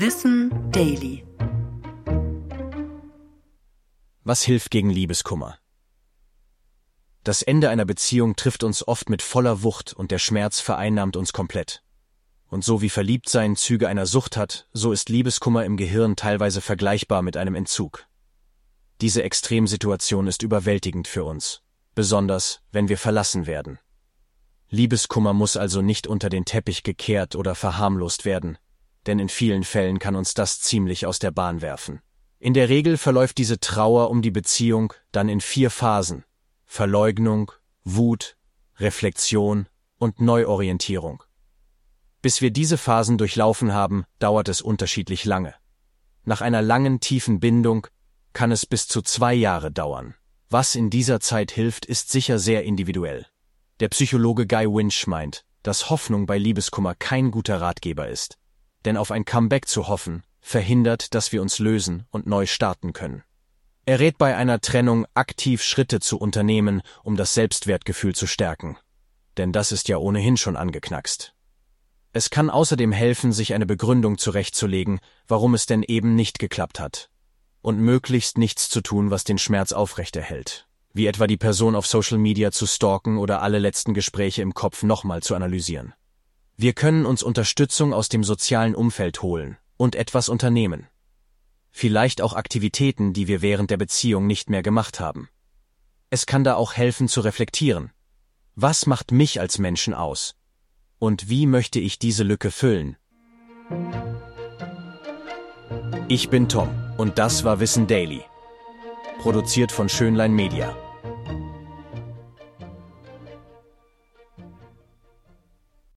Wissen Daily. Was hilft gegen Liebeskummer? Das Ende einer Beziehung trifft uns oft mit voller Wucht und der Schmerz vereinnahmt uns komplett. Und so wie Verliebtsein Züge einer Sucht hat, so ist Liebeskummer im Gehirn teilweise vergleichbar mit einem Entzug. Diese Extremsituation ist überwältigend für uns, besonders wenn wir verlassen werden. Liebeskummer muss also nicht unter den Teppich gekehrt oder verharmlost werden, denn in vielen Fällen kann uns das ziemlich aus der Bahn werfen. In der Regel verläuft diese Trauer um die Beziehung dann in vier Phasen Verleugnung, Wut, Reflexion und Neuorientierung. Bis wir diese Phasen durchlaufen haben, dauert es unterschiedlich lange. Nach einer langen, tiefen Bindung kann es bis zu zwei Jahre dauern. Was in dieser Zeit hilft, ist sicher sehr individuell. Der Psychologe Guy Winch meint, dass Hoffnung bei Liebeskummer kein guter Ratgeber ist. Denn auf ein Comeback zu hoffen, verhindert, dass wir uns lösen und neu starten können. Er rät bei einer Trennung aktiv Schritte zu unternehmen, um das Selbstwertgefühl zu stärken. Denn das ist ja ohnehin schon angeknackst. Es kann außerdem helfen, sich eine Begründung zurechtzulegen, warum es denn eben nicht geklappt hat. Und möglichst nichts zu tun, was den Schmerz aufrechterhält wie etwa die Person auf Social Media zu stalken oder alle letzten Gespräche im Kopf nochmal zu analysieren. Wir können uns Unterstützung aus dem sozialen Umfeld holen und etwas unternehmen. Vielleicht auch Aktivitäten, die wir während der Beziehung nicht mehr gemacht haben. Es kann da auch helfen zu reflektieren. Was macht mich als Menschen aus? Und wie möchte ich diese Lücke füllen? Ich bin Tom und das war Wissen Daily produziert von Schönlein Media.